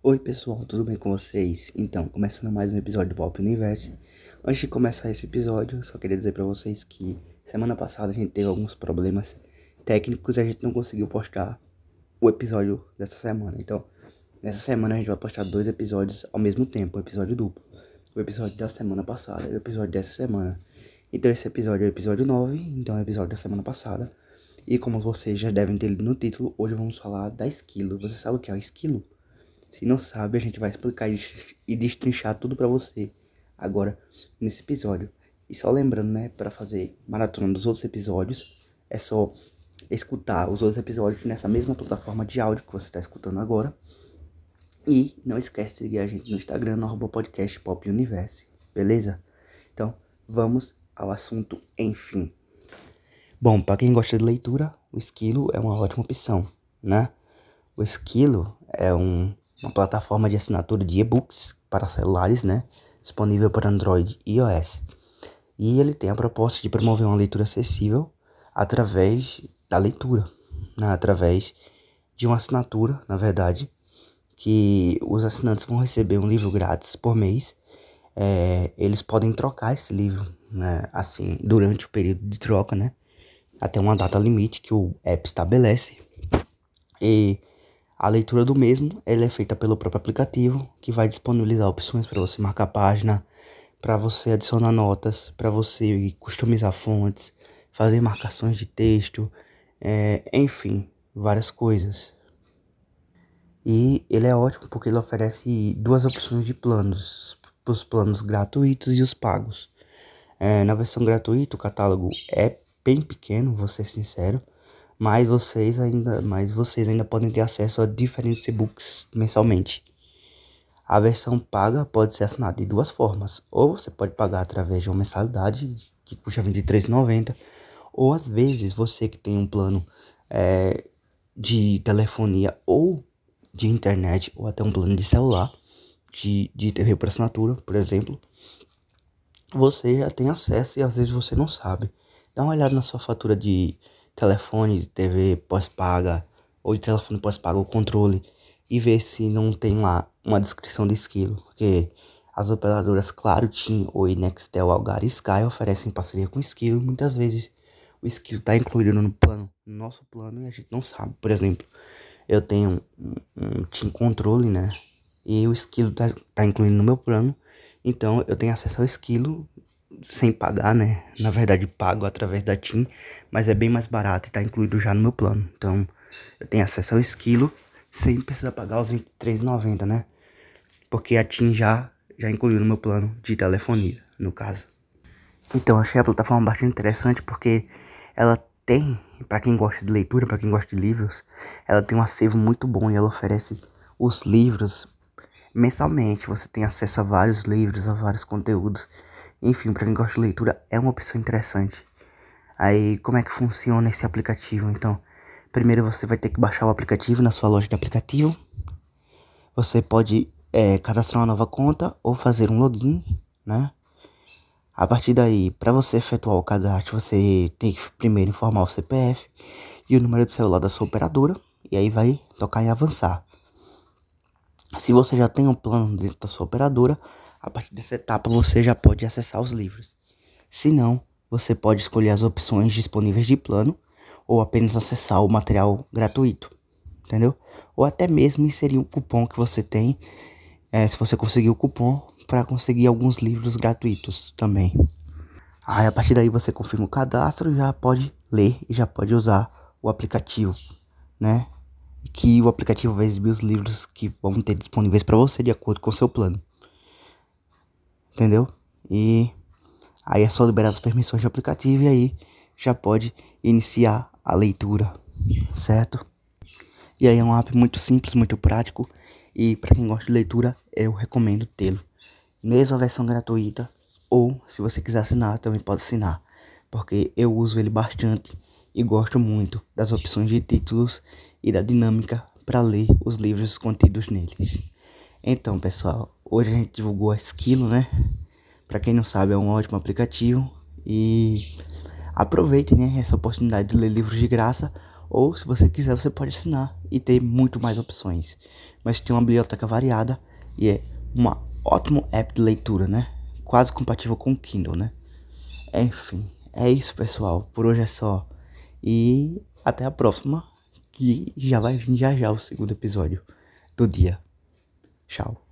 Oi pessoal, tudo bem com vocês? Então, começando mais um episódio do Pop Universe. Antes de começar esse episódio, só queria dizer para vocês que semana passada a gente teve alguns problemas técnicos e a gente não conseguiu postar o episódio dessa semana. Então, nessa semana a gente vai postar dois episódios ao mesmo tempo, um episódio duplo. O episódio da semana passada e o episódio dessa semana. Então esse episódio é o episódio 9, então é o episódio da semana passada. E como vocês já devem ter lido no título, hoje vamos falar da esquilo. Você sabe o que é o esquilo? Se não sabe, a gente vai explicar e destrinchar tudo para você agora nesse episódio. E só lembrando, né, para fazer maratona dos outros episódios, é só escutar os outros episódios nessa mesma plataforma de áudio que você está escutando agora. E não esquece de seguir a gente no Instagram, no arroba podcast Pop Universe, beleza? Então, vamos ao assunto, enfim. Bom, para quem gosta de leitura, o Esquilo é uma ótima opção, né? O Esquilo é um uma plataforma de assinatura de e-books para celulares, né? Disponível para Android e iOS. E ele tem a proposta de promover uma leitura acessível através da leitura, né? através de uma assinatura, na verdade, que os assinantes vão receber um livro grátis por mês. É, eles podem trocar esse livro, né? Assim, durante o período de troca, né? Até uma data limite que o app estabelece. E a leitura do mesmo ele é feita pelo próprio aplicativo, que vai disponibilizar opções para você marcar página, para você adicionar notas, para você customizar fontes, fazer marcações de texto, é, enfim, várias coisas. E ele é ótimo porque ele oferece duas opções de planos, os planos gratuitos e os pagos. É, na versão gratuita, o catálogo é bem pequeno, vou ser sincero mas vocês ainda, mas vocês ainda podem ter acesso a diferentes e-books mensalmente. A versão paga pode ser assinada de duas formas. Ou você pode pagar através de uma mensalidade que custa R$ 23,90. Ou às vezes você que tem um plano é, de telefonia ou de internet, ou até um plano de celular, de, de TV por assinatura, por exemplo, você já tem acesso e às vezes você não sabe. Dá uma olhada na sua fatura de telefone TV pós-paga ou de telefone pós-paga o controle e ver se não tem lá uma descrição de esquilo, porque as operadoras Claro, TIM, Oi, Nextel, Algar e Sky oferecem parceria com esquilo. Muitas vezes o esquilo está incluído no plano, no nosso plano, e a gente não sabe. Por exemplo, eu tenho um, um TIM controle, né? E o esquilo está tá incluído no meu plano. Então eu tenho acesso ao esquilo sem pagar, né? Na verdade, pago através da TIM, mas é bem mais barato e tá incluído já no meu plano. Então, eu tenho acesso ao esquilo sem precisar pagar os R$23,90, né? Porque a TIM já, já incluiu no meu plano de telefonia, no caso. Então, achei a plataforma bastante interessante porque ela tem, para quem gosta de leitura, para quem gosta de livros, ela tem um acervo muito bom e ela oferece os livros mensalmente. Você tem acesso a vários livros, a vários conteúdos enfim, para quem gosta de leitura, é uma opção interessante. Aí, como é que funciona esse aplicativo? Então, primeiro você vai ter que baixar o aplicativo na sua loja de aplicativo. Você pode é, cadastrar uma nova conta ou fazer um login, né? A partir daí, para você efetuar o cadastro, você tem que primeiro informar o CPF e o número de celular da sua operadora, e aí vai tocar em avançar. Se você já tem um plano dentro da sua operadora, a partir dessa etapa você já pode acessar os livros. Se não, você pode escolher as opções disponíveis de plano ou apenas acessar o material gratuito, entendeu? Ou até mesmo inserir um cupom que você tem, é, se você conseguir o cupom, para conseguir alguns livros gratuitos também. Aí a partir daí você confirma o cadastro, já pode ler e já pode usar o aplicativo, né? Que o aplicativo vai exibir os livros que vão ter disponíveis para você de acordo com o seu plano entendeu? E aí é só liberar as permissões do aplicativo e aí já pode iniciar a leitura, certo? E aí é um app muito simples, muito prático e para quem gosta de leitura eu recomendo tê-lo. Mesmo a versão gratuita ou se você quiser assinar também pode assinar, porque eu uso ele bastante e gosto muito das opções de títulos e da dinâmica para ler os livros contidos neles. Então, pessoal, hoje a gente divulgou a Esquilo, né? Para quem não sabe, é um ótimo aplicativo e aproveitem né, essa oportunidade de ler livros de graça Ou se você quiser, você pode assinar e ter muito mais opções. Mas tem uma biblioteca variada e é uma ótimo app de leitura, né? Quase compatível com o Kindle, né? Enfim, é isso, pessoal. Por hoje é só. E até a próxima, que já vai vir já já o segundo episódio do dia. Tchau.